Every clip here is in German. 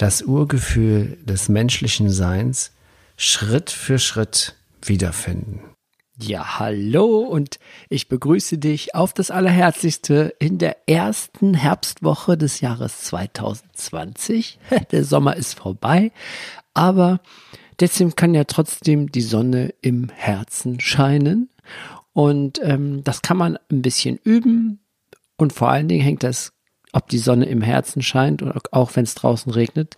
das Urgefühl des menschlichen Seins Schritt für Schritt wiederfinden. Ja, hallo und ich begrüße dich auf das Allerherzlichste in der ersten Herbstwoche des Jahres 2020. Der Sommer ist vorbei, aber trotzdem kann ja trotzdem die Sonne im Herzen scheinen und ähm, das kann man ein bisschen üben und vor allen Dingen hängt das, ob die Sonne im Herzen scheint oder auch wenn es draußen regnet,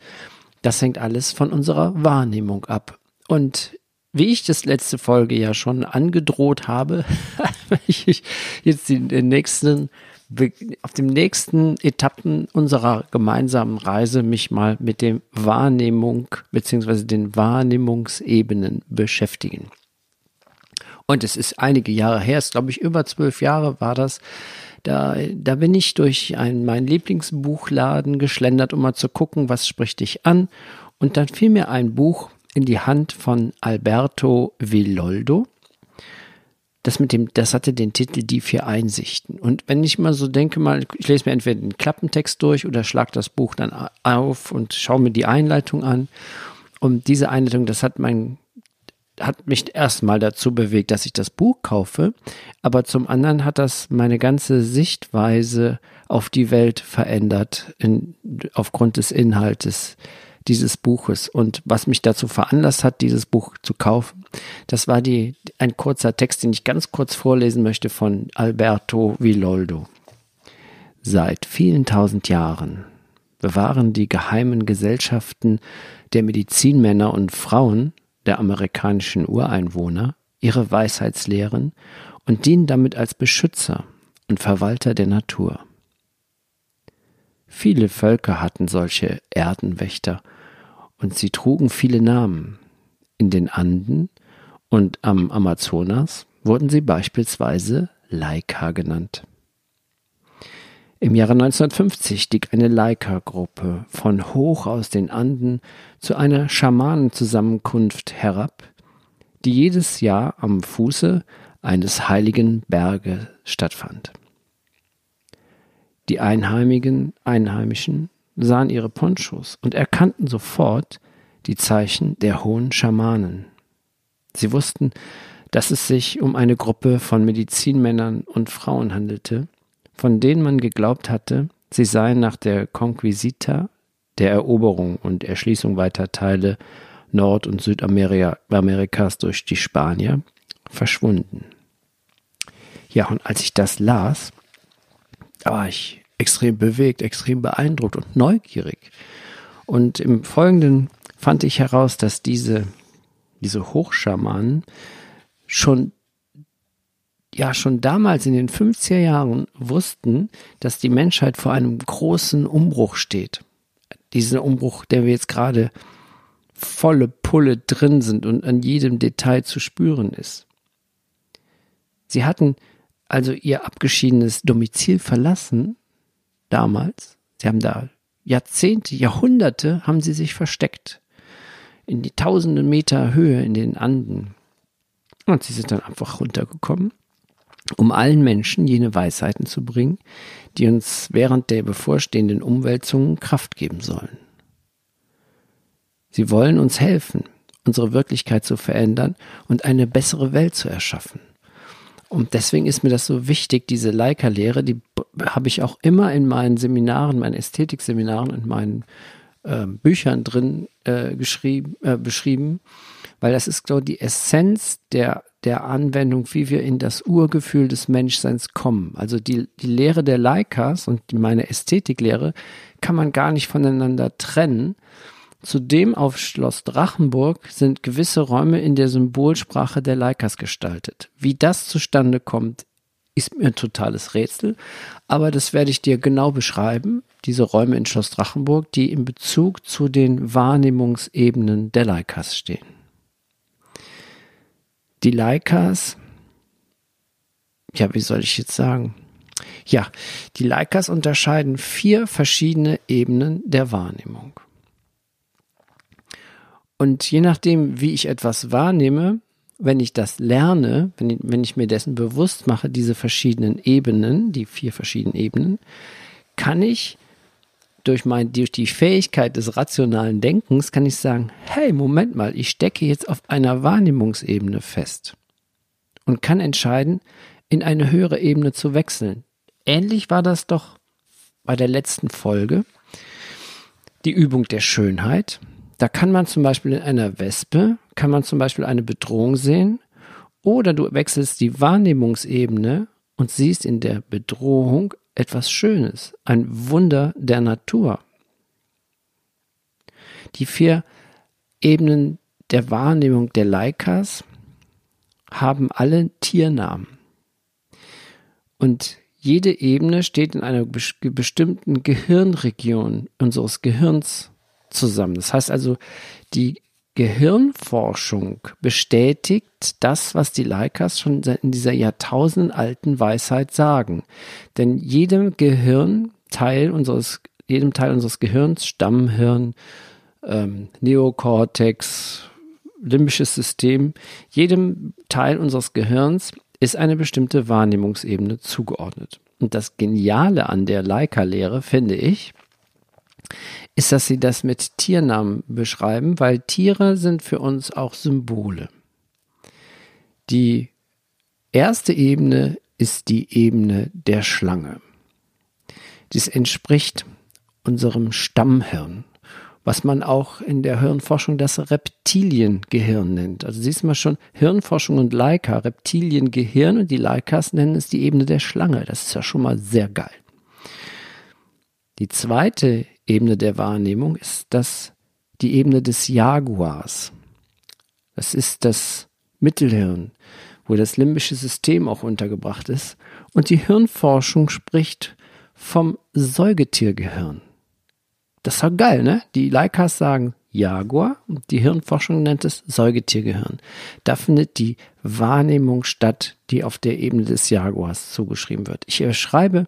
das hängt alles von unserer Wahrnehmung ab. Und wie ich das letzte Folge ja schon angedroht habe, ich jetzt den nächsten, auf dem nächsten Etappen unserer gemeinsamen Reise mich mal mit dem Wahrnehmung beziehungsweise den Wahrnehmungsebenen beschäftigen. Und es ist einige Jahre her, es glaube ich über zwölf Jahre war das. Da, da bin ich durch einen, meinen Lieblingsbuchladen geschlendert, um mal zu gucken, was spricht dich an. Und dann fiel mir ein Buch in die Hand von Alberto Villoldo. Das mit dem, das hatte den Titel Die vier Einsichten. Und wenn ich mal so denke, mal, ich lese mir entweder den Klappentext durch oder schlag das Buch dann auf und schaue mir die Einleitung an. Und diese Einleitung, das hat mein, hat mich erstmal dazu bewegt, dass ich das Buch kaufe. Aber zum anderen hat das meine ganze Sichtweise auf die Welt verändert, in, aufgrund des Inhaltes dieses Buches. Und was mich dazu veranlasst hat, dieses Buch zu kaufen, das war die, ein kurzer Text, den ich ganz kurz vorlesen möchte von Alberto Villoldo. Seit vielen tausend Jahren bewahren die geheimen Gesellschaften der Medizinmänner und Frauen der amerikanischen Ureinwohner ihre Weisheitslehren und dienen damit als Beschützer und Verwalter der Natur. Viele Völker hatten solche Erdenwächter und sie trugen viele Namen. In den Anden und am Amazonas wurden sie beispielsweise Laika genannt. Im Jahre 1950 stieg eine Laika-Gruppe von hoch aus den Anden zu einer Schamanenzusammenkunft herab, die jedes Jahr am Fuße eines heiligen Berges stattfand. Die Einheimigen, Einheimischen sahen ihre Ponchos und erkannten sofort die Zeichen der hohen Schamanen. Sie wussten, dass es sich um eine Gruppe von Medizinmännern und Frauen handelte, von denen man geglaubt hatte, sie seien nach der Conquisita, der Eroberung und Erschließung weiter Teile Nord- und Südamerikas durch die Spanier, verschwunden. Ja, und als ich das las, war ich extrem bewegt, extrem beeindruckt und neugierig. Und im Folgenden fand ich heraus, dass diese, diese Hochschamanen schon ja schon damals in den 50er Jahren wussten, dass die Menschheit vor einem großen Umbruch steht. Dieser Umbruch, der wir jetzt gerade volle Pulle drin sind und an jedem Detail zu spüren ist. Sie hatten also ihr abgeschiedenes Domizil verlassen damals. Sie haben da Jahrzehnte, Jahrhunderte haben sie sich versteckt. In die tausende Meter Höhe in den Anden. Und sie sind dann einfach runtergekommen, um allen Menschen jene Weisheiten zu bringen, die uns während der bevorstehenden Umwälzungen Kraft geben sollen. Sie wollen uns helfen, unsere Wirklichkeit zu verändern und eine bessere Welt zu erschaffen. Und deswegen ist mir das so wichtig, diese Leica-Lehre, die habe ich auch immer in meinen Seminaren, meinen Ästhetikseminaren und meinen äh, Büchern drin äh, geschrieben, äh, beschrieben, weil das ist, glaube ich, die Essenz der, der Anwendung, wie wir in das Urgefühl des Menschseins kommen. Also die, die Lehre der Leikas und meine Ästhetiklehre kann man gar nicht voneinander trennen, Zudem auf Schloss Drachenburg sind gewisse Räume in der Symbolsprache der Leikas gestaltet. Wie das zustande kommt, ist mir ein totales Rätsel, aber das werde ich dir genau beschreiben, diese Räume in Schloss Drachenburg, die in Bezug zu den Wahrnehmungsebenen der Leikas stehen. Die Leikas, ja, wie soll ich jetzt sagen? Ja, die Leikas unterscheiden vier verschiedene Ebenen der Wahrnehmung. Und je nachdem, wie ich etwas wahrnehme, wenn ich das lerne, wenn ich, wenn ich mir dessen bewusst mache, diese verschiedenen Ebenen, die vier verschiedenen Ebenen, kann ich durch, mein, durch die Fähigkeit des rationalen Denkens, kann ich sagen, hey, Moment mal, ich stecke jetzt auf einer Wahrnehmungsebene fest und kann entscheiden, in eine höhere Ebene zu wechseln. Ähnlich war das doch bei der letzten Folge, die Übung der Schönheit. Da kann man zum Beispiel in einer Wespe, kann man zum Beispiel eine Bedrohung sehen oder du wechselst die Wahrnehmungsebene und siehst in der Bedrohung etwas Schönes, ein Wunder der Natur. Die vier Ebenen der Wahrnehmung der Leikas haben alle Tiernamen. Und jede Ebene steht in einer bestimmten Gehirnregion unseres Gehirns zusammen. Das heißt also, die Gehirnforschung bestätigt das, was die Leikas schon in dieser jahrtausendalten Weisheit sagen. Denn jedem Gehirnteil unseres, jedem Teil unseres Gehirns, Stammhirn, ähm, Neokortex, limbisches System, jedem Teil unseres Gehirns ist eine bestimmte Wahrnehmungsebene zugeordnet. Und das Geniale an der Leica-Lehre, finde ich, ist, dass sie das mit Tiernamen beschreiben, weil Tiere sind für uns auch Symbole. Die erste Ebene ist die Ebene der Schlange. Dies entspricht unserem Stammhirn, was man auch in der Hirnforschung das Reptiliengehirn nennt. Also siehst du mal schon, Hirnforschung und Leica, Reptiliengehirn und die Leikas nennen es die Ebene der Schlange. Das ist ja schon mal sehr geil. Die zweite Ebene der Wahrnehmung ist das die Ebene des Jaguars. Das ist das Mittelhirn, wo das limbische System auch untergebracht ist. Und die Hirnforschung spricht vom Säugetiergehirn. Das ist doch geil, ne? Die Leikas sagen Jaguar die Hirnforschung nennt es Säugetiergehirn. Da findet die Wahrnehmung statt, die auf der Ebene des Jaguars zugeschrieben wird. Ich beschreibe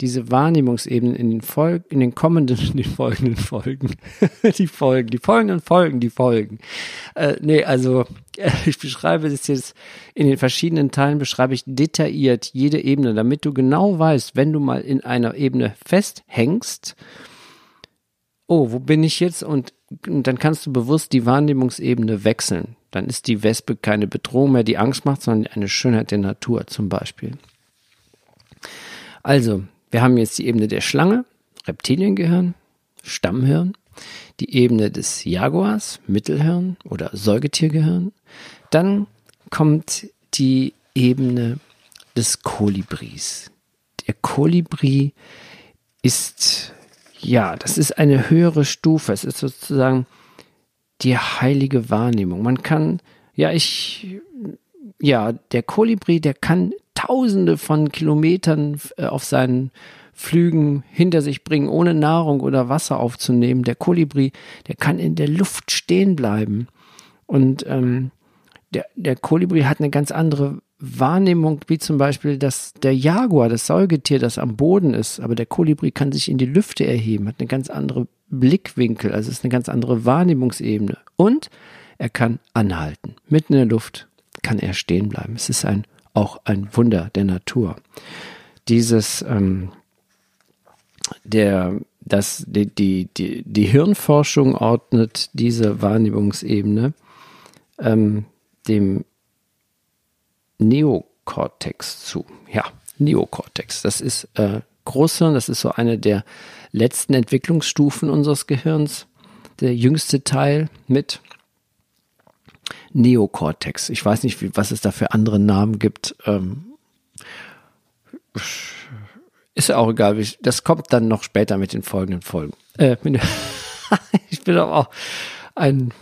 diese Wahrnehmungsebenen in den, Fol in den kommenden, in den folgenden Folgen. die Folgen, die folgenden Folgen, die Folgen. Äh, nee, also ich beschreibe das jetzt in den verschiedenen Teilen, beschreibe ich detailliert jede Ebene, damit du genau weißt, wenn du mal in einer Ebene festhängst, oh, wo bin ich jetzt? Und dann kannst du bewusst die Wahrnehmungsebene wechseln. Dann ist die Wespe keine Bedrohung mehr, die Angst macht, sondern eine Schönheit der Natur zum Beispiel. Also, wir haben jetzt die Ebene der Schlange, Reptiliengehirn, Stammhirn, die Ebene des Jaguars, Mittelhirn oder Säugetiergehirn. Dann kommt die Ebene des Kolibris. Der Kolibri ist ja, das ist eine höhere Stufe. Es ist sozusagen die heilige Wahrnehmung. Man kann, ja, ich, ja, der Kolibri, der kann tausende von Kilometern äh, auf seinen Flügen hinter sich bringen, ohne Nahrung oder Wasser aufzunehmen. Der Kolibri, der kann in der Luft stehen bleiben. Und ähm, der, der Kolibri hat eine ganz andere Wahrnehmung, wie zum Beispiel, dass der Jaguar, das Säugetier, das am Boden ist, aber der Kolibri kann sich in die Lüfte erheben, hat eine ganz andere Blickwinkel, also ist eine ganz andere Wahrnehmungsebene. Und er kann anhalten. Mitten in der Luft kann er stehen bleiben. Es ist ein, auch ein Wunder der Natur. Dieses, ähm, der, das, die, die, die, die Hirnforschung ordnet diese Wahrnehmungsebene ähm, dem Neokortex zu. Ja, Neokortex. Das ist äh, Großhirn, das ist so eine der letzten Entwicklungsstufen unseres Gehirns. Der jüngste Teil mit Neokortex. Ich weiß nicht, wie, was es da für andere Namen gibt. Ähm, ist ja auch egal. Das kommt dann noch später mit den folgenden Folgen. Äh, ich bin aber auch ein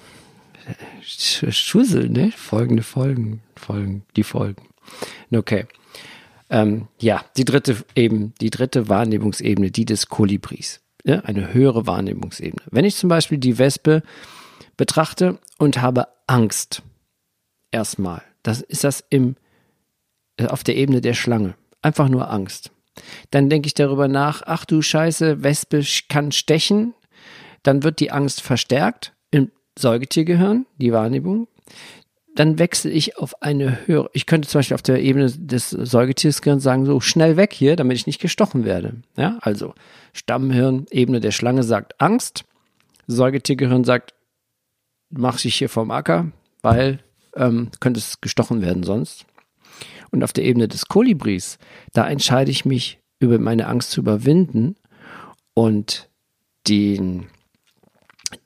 Schussel, ne? Folgende Folgen, Folgen, die Folgen. Okay. Ähm, ja, die dritte eben, die dritte Wahrnehmungsebene, die des Kolibris. Ja, eine höhere Wahrnehmungsebene. Wenn ich zum Beispiel die Wespe betrachte und habe Angst, erstmal, das ist das im, äh, auf der Ebene der Schlange. Einfach nur Angst. Dann denke ich darüber nach, ach du Scheiße, Wespe kann stechen. Dann wird die Angst verstärkt Säugetiergehirn, die Wahrnehmung dann wechsle ich auf eine höhere. Ich könnte zum Beispiel auf der Ebene des Säugetiersgehirns sagen, so schnell weg hier, damit ich nicht gestochen werde. Ja, also Stammhirn, Ebene der Schlange sagt Angst. Säugetiergehirn sagt, mach dich hier vom Acker, weil ähm, könnte es gestochen werden sonst. Und auf der Ebene des Kolibris, da entscheide ich mich, über meine Angst zu überwinden und den,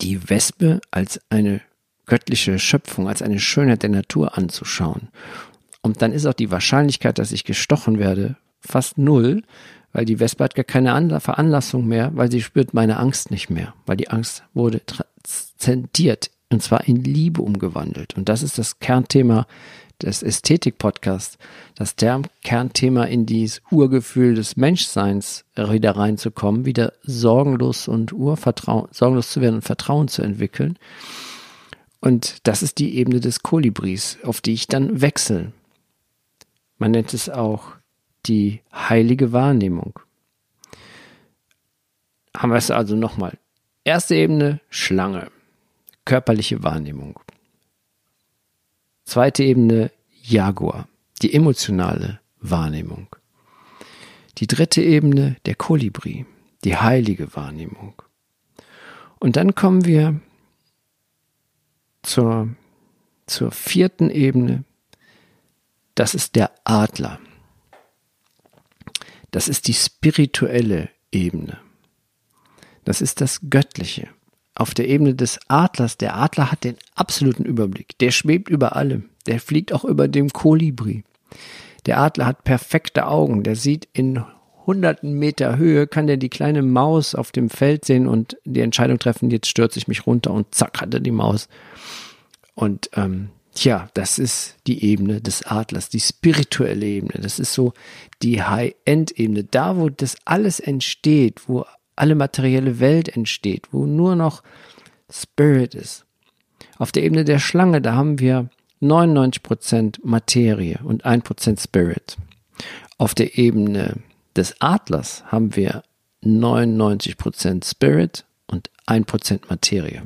die Wespe als eine göttliche Schöpfung, als eine Schönheit der Natur anzuschauen. Und dann ist auch die Wahrscheinlichkeit, dass ich gestochen werde, fast null, weil die Wespe hat gar keine Veranlassung mehr, weil sie spürt meine Angst nicht mehr, weil die Angst wurde transzendiert und zwar in Liebe umgewandelt. Und das ist das Kernthema des Ästhetik-Podcasts, das Kernthema in dieses Urgefühl des Menschseins wieder reinzukommen, wieder sorgenlos und Urvertrauen, sorgenlos zu werden und Vertrauen zu entwickeln. Und das ist die Ebene des Kolibris, auf die ich dann wechsle. Man nennt es auch die heilige Wahrnehmung. Haben wir es also nochmal. Erste Ebene, Schlange, körperliche Wahrnehmung. Zweite Ebene, Jaguar, die emotionale Wahrnehmung. Die dritte Ebene, der Kolibri, die heilige Wahrnehmung. Und dann kommen wir zur, zur vierten Ebene. Das ist der Adler. Das ist die spirituelle Ebene. Das ist das Göttliche. Auf der Ebene des Adlers, der Adler hat den absoluten Überblick. Der schwebt über allem. Der fliegt auch über dem Kolibri. Der Adler hat perfekte Augen. Der sieht in hunderten Meter Höhe, kann der die kleine Maus auf dem Feld sehen und die Entscheidung treffen, jetzt stürze ich mich runter und zack hat er die Maus. Und ähm, tja, das ist die Ebene des Adlers, die spirituelle Ebene. Das ist so die High-End-Ebene, da wo das alles entsteht, wo alle materielle Welt entsteht, wo nur noch Spirit ist. Auf der Ebene der Schlange, da haben wir 99% Materie und 1% Spirit. Auf der Ebene des Adlers haben wir 99% Spirit und 1% Materie.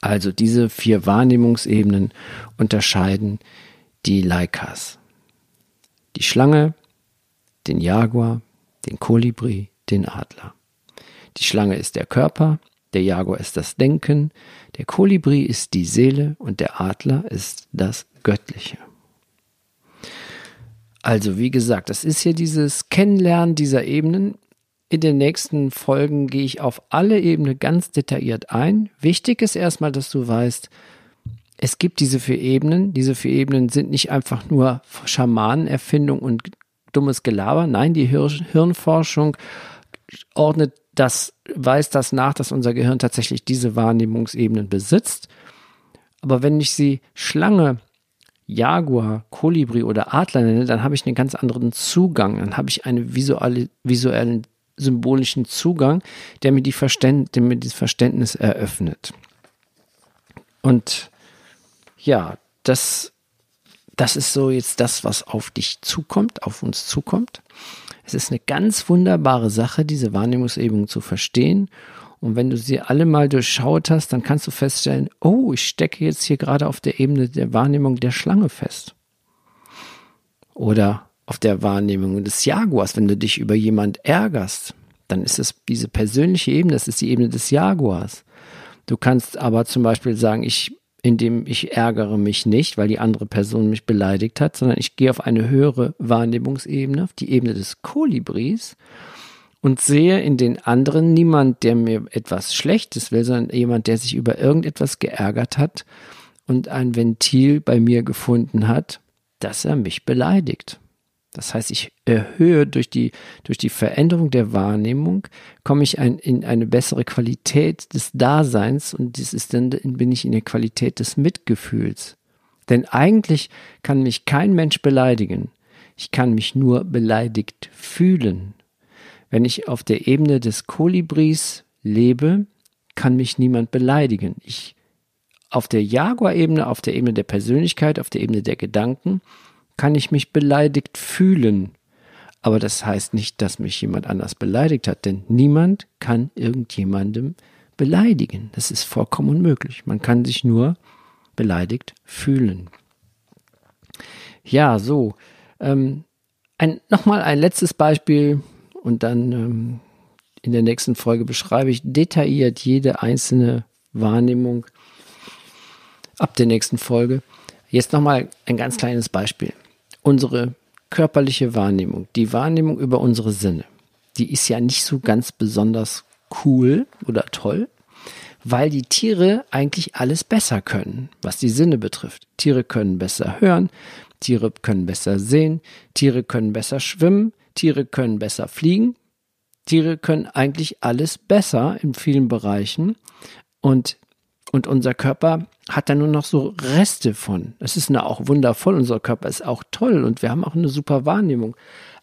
Also diese vier Wahrnehmungsebenen unterscheiden die Leikas. Die Schlange, den Jaguar, den Kolibri, den Adler. Die Schlange ist der Körper, der Jaguar ist das Denken, der Kolibri ist die Seele und der Adler ist das Göttliche. Also wie gesagt, das ist hier dieses Kennenlernen dieser Ebenen. In den nächsten Folgen gehe ich auf alle Ebenen ganz detailliert ein. Wichtig ist erstmal, dass du weißt, es gibt diese vier Ebenen. Diese vier Ebenen sind nicht einfach nur Schamanenerfindung und dummes Gelaber. Nein, die Hirnforschung ordnet das, weist das nach, dass unser Gehirn tatsächlich diese Wahrnehmungsebenen besitzt. Aber wenn ich sie Schlange, Jaguar, Kolibri oder Adler nenne, dann habe ich einen ganz anderen Zugang. Dann habe ich einen visuelle, visuellen symbolischen Zugang, der mir, die der mir dieses Verständnis eröffnet. Und ja, das, das ist so jetzt das, was auf dich zukommt, auf uns zukommt. Es ist eine ganz wunderbare Sache, diese Wahrnehmungsebene zu verstehen. Und wenn du sie alle mal durchschaut hast, dann kannst du feststellen, oh, ich stecke jetzt hier gerade auf der Ebene der Wahrnehmung der Schlange fest. Oder auf der Wahrnehmung des Jaguars, wenn du dich über jemand ärgerst, dann ist es diese persönliche Ebene, das ist die Ebene des Jaguars. Du kannst aber zum Beispiel sagen, ich, indem ich ärgere mich nicht, weil die andere Person mich beleidigt hat, sondern ich gehe auf eine höhere Wahrnehmungsebene, auf die Ebene des Kolibris und sehe in den anderen niemand, der mir etwas Schlechtes will, sondern jemand, der sich über irgendetwas geärgert hat und ein Ventil bei mir gefunden hat, dass er mich beleidigt. Das heißt, ich erhöhe durch die, durch die Veränderung der Wahrnehmung, komme ich ein, in eine bessere Qualität des Daseins und das ist dann, bin ich in der Qualität des Mitgefühls. Denn eigentlich kann mich kein Mensch beleidigen, Ich kann mich nur beleidigt fühlen. Wenn ich auf der Ebene des Kolibris lebe, kann mich niemand beleidigen. Ich auf der Jaguar-Ebene, auf der Ebene der Persönlichkeit, auf der Ebene der Gedanken, kann ich mich beleidigt fühlen. Aber das heißt nicht, dass mich jemand anders beleidigt hat, denn niemand kann irgendjemandem beleidigen. Das ist vollkommen unmöglich. Man kann sich nur beleidigt fühlen. Ja, so. Ähm, Nochmal ein letztes Beispiel und dann ähm, in der nächsten Folge beschreibe ich detailliert jede einzelne Wahrnehmung ab der nächsten Folge. Jetzt nochmal ein ganz kleines Beispiel. Unsere körperliche Wahrnehmung, die Wahrnehmung über unsere Sinne, die ist ja nicht so ganz besonders cool oder toll, weil die Tiere eigentlich alles besser können, was die Sinne betrifft. Tiere können besser hören, Tiere können besser sehen, Tiere können besser schwimmen, Tiere können besser fliegen. Tiere können eigentlich alles besser in vielen Bereichen und und unser Körper hat da nur noch so Reste von. Es ist auch wundervoll, unser Körper ist auch toll und wir haben auch eine super Wahrnehmung.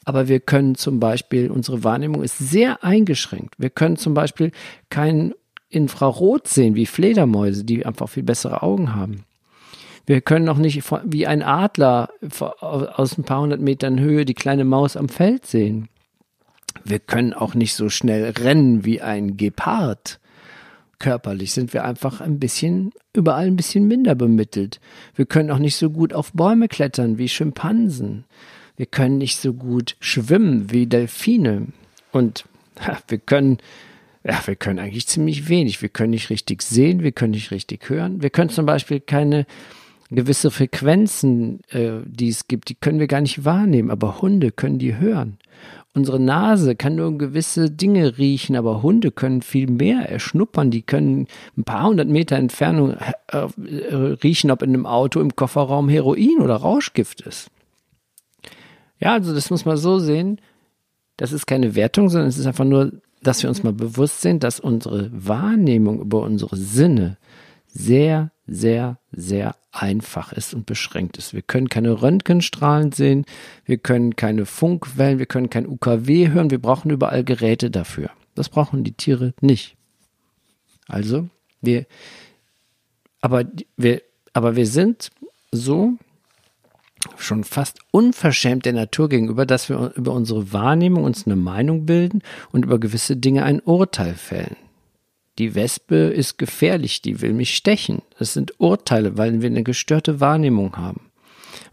Aber wir können zum Beispiel, unsere Wahrnehmung ist sehr eingeschränkt. Wir können zum Beispiel kein Infrarot sehen wie Fledermäuse, die einfach viel bessere Augen haben. Wir können auch nicht wie ein Adler aus ein paar hundert Metern Höhe die kleine Maus am Feld sehen. Wir können auch nicht so schnell rennen wie ein Gepard körperlich sind wir einfach ein bisschen, überall ein bisschen minder bemittelt. Wir können auch nicht so gut auf Bäume klettern wie Schimpansen. Wir können nicht so gut schwimmen wie Delfine. Und ha, wir können, ja, wir können eigentlich ziemlich wenig. Wir können nicht richtig sehen, wir können nicht richtig hören. Wir können zum Beispiel keine gewisse Frequenzen, äh, die es gibt, die können wir gar nicht wahrnehmen, aber Hunde können die hören. Unsere Nase kann nur gewisse Dinge riechen, aber Hunde können viel mehr erschnuppern. Die können ein paar hundert Meter Entfernung äh, äh, riechen, ob in einem Auto im Kofferraum Heroin oder Rauschgift ist. Ja, also das muss man so sehen. Das ist keine Wertung, sondern es ist einfach nur, dass wir uns mal bewusst sind, dass unsere Wahrnehmung über unsere Sinne sehr, sehr, sehr einfach ist und beschränkt ist. Wir können keine Röntgenstrahlen sehen, wir können keine Funkwellen, wir können kein UKW hören, wir brauchen überall Geräte dafür. Das brauchen die Tiere nicht. Also, wir, aber wir, aber wir sind so schon fast unverschämt der Natur gegenüber, dass wir über unsere Wahrnehmung uns eine Meinung bilden und über gewisse Dinge ein Urteil fällen die Wespe ist gefährlich, die will mich stechen. Das sind Urteile, weil wir eine gestörte Wahrnehmung haben.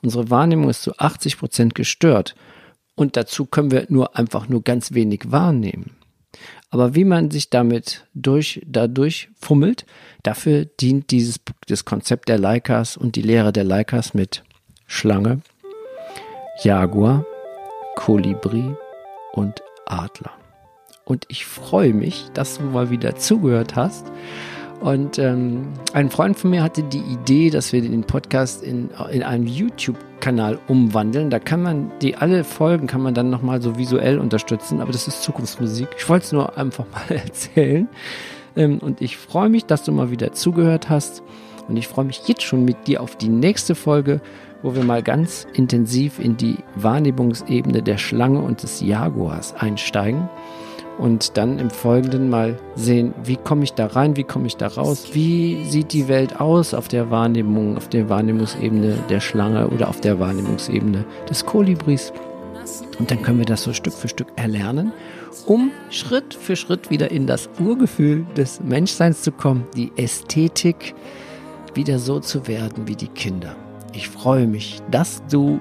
Unsere Wahrnehmung ist zu 80 Prozent gestört. Und dazu können wir nur einfach nur ganz wenig wahrnehmen. Aber wie man sich damit durch, dadurch fummelt, dafür dient dieses, das Konzept der Leikas und die Lehre der Leikas mit Schlange, Jaguar, Kolibri und Adler und ich freue mich, dass du mal wieder zugehört hast. Und ähm, ein Freund von mir hatte die Idee, dass wir den Podcast in, in einen YouTube-Kanal umwandeln. Da kann man die alle Folgen kann man dann nochmal so visuell unterstützen, aber das ist Zukunftsmusik. Ich wollte es nur einfach mal erzählen. Ähm, und ich freue mich, dass du mal wieder zugehört hast. Und ich freue mich jetzt schon mit dir auf die nächste Folge, wo wir mal ganz intensiv in die Wahrnehmungsebene der Schlange und des Jaguars einsteigen und dann im Folgenden mal sehen, wie komme ich da rein, wie komme ich da raus, wie sieht die Welt aus auf der Wahrnehmung, auf der Wahrnehmungsebene der Schlange oder auf der Wahrnehmungsebene des Kolibris. Und dann können wir das so Stück für Stück erlernen, um Schritt für Schritt wieder in das Urgefühl des Menschseins zu kommen, die Ästhetik wieder so zu werden wie die Kinder. Ich freue mich, dass du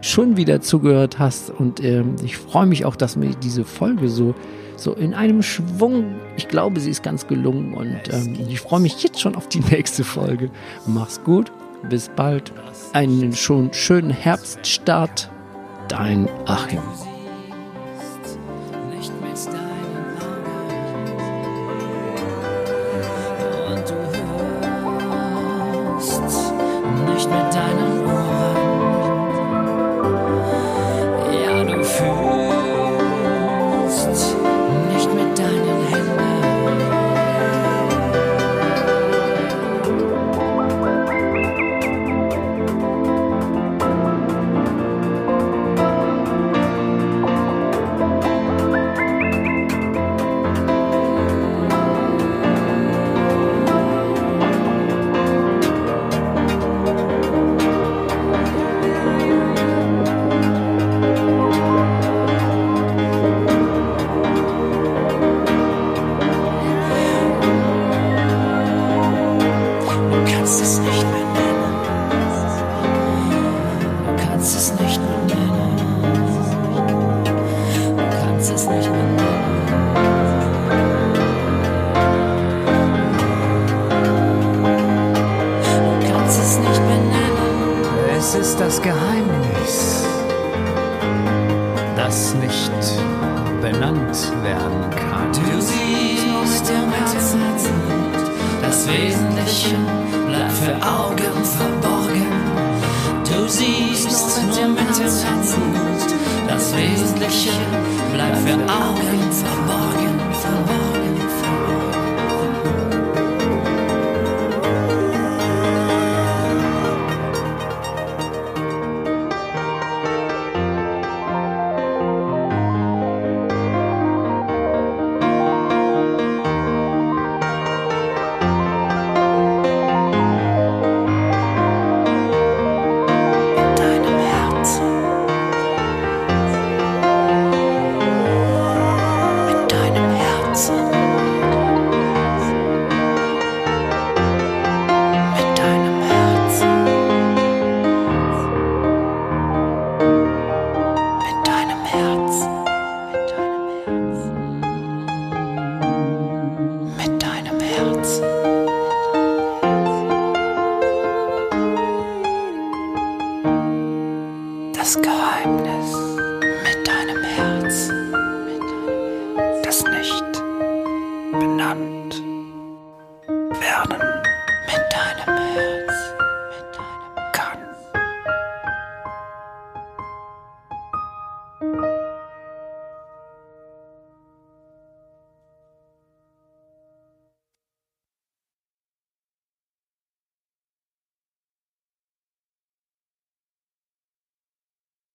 schon wieder zugehört hast und äh, ich freue mich auch, dass mir diese Folge so so in einem Schwung. Ich glaube, sie ist ganz gelungen und ähm, ich freue mich jetzt schon auf die nächste Folge. Mach's gut, bis bald. Einen schon schönen Herbststart. Dein Achim. nicht mit deinen es nicht benennen. Du